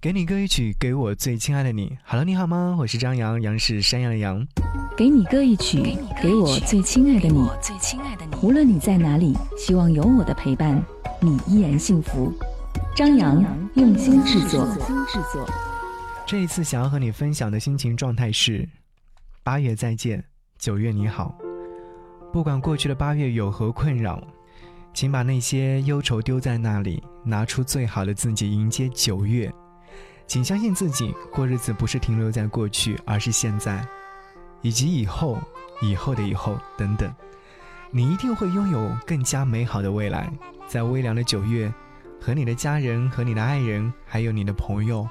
给你歌一曲，给我最亲爱的你。Hello，你好吗？我是张扬，杨是山羊的羊。给你歌一曲，给我最亲爱的你。无论你在哪里，希望有我的陪伴，你依然幸福。张扬用心制作。这一次想要和你分享的心情状态是：八月再见，九月你好。不管过去的八月有何困扰，请把那些忧愁丢在那里，拿出最好的自己迎接九月。请相信自己，过日子不是停留在过去，而是现在，以及以后、以后的以后等等。你一定会拥有更加美好的未来。在微凉的九月，和你的家人、和你的爱人，还有你的朋友，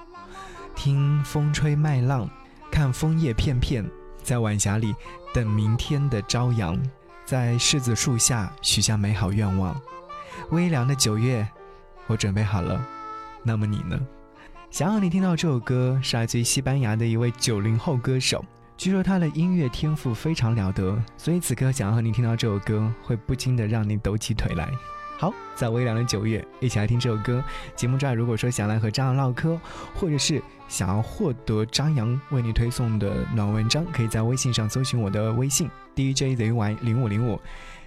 听风吹麦浪，看枫叶片片，在晚霞里等明天的朝阳，在柿子树下许下美好愿望。微凉的九月，我准备好了。那么你呢？想要你听到这首歌，是来自于西班牙的一位九零后歌手。据说他的音乐天赋非常了得，所以此刻想要和你听到这首歌，会不禁的让你抖起腿来。好，在微凉的九月，一起来听这首歌。节目之外，如果说想来和张扬唠嗑，或者是想要获得张扬为你推送的暖文章，可以在微信上搜寻我的微信 DJZY 零五零五，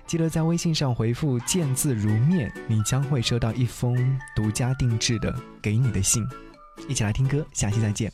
记得在微信上回复“见字如面”，你将会收到一封独家定制的给你的信。一起来听歌，下期再见。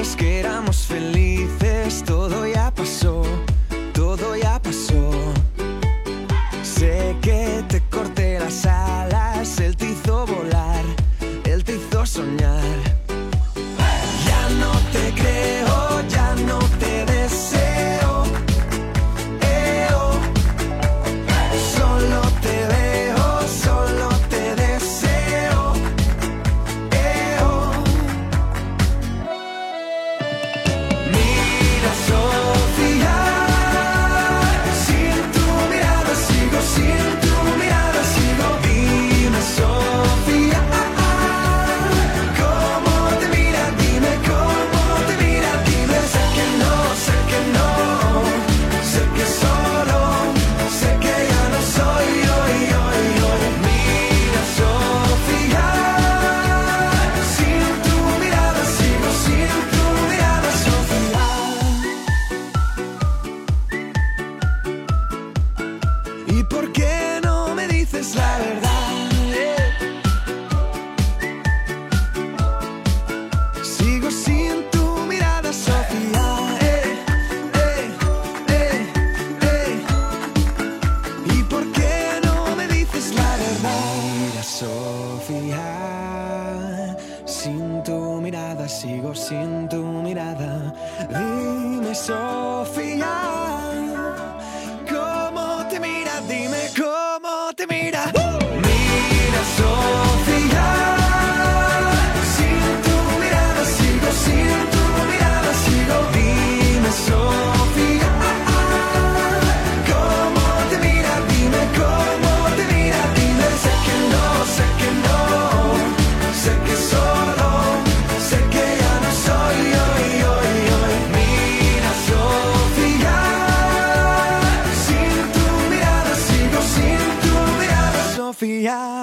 Que éramos felices, Sin tu mirada, sigo sin tu mirada. Dime, Sofía. ¿Cómo te mira? Dime cómo te mira. confiar.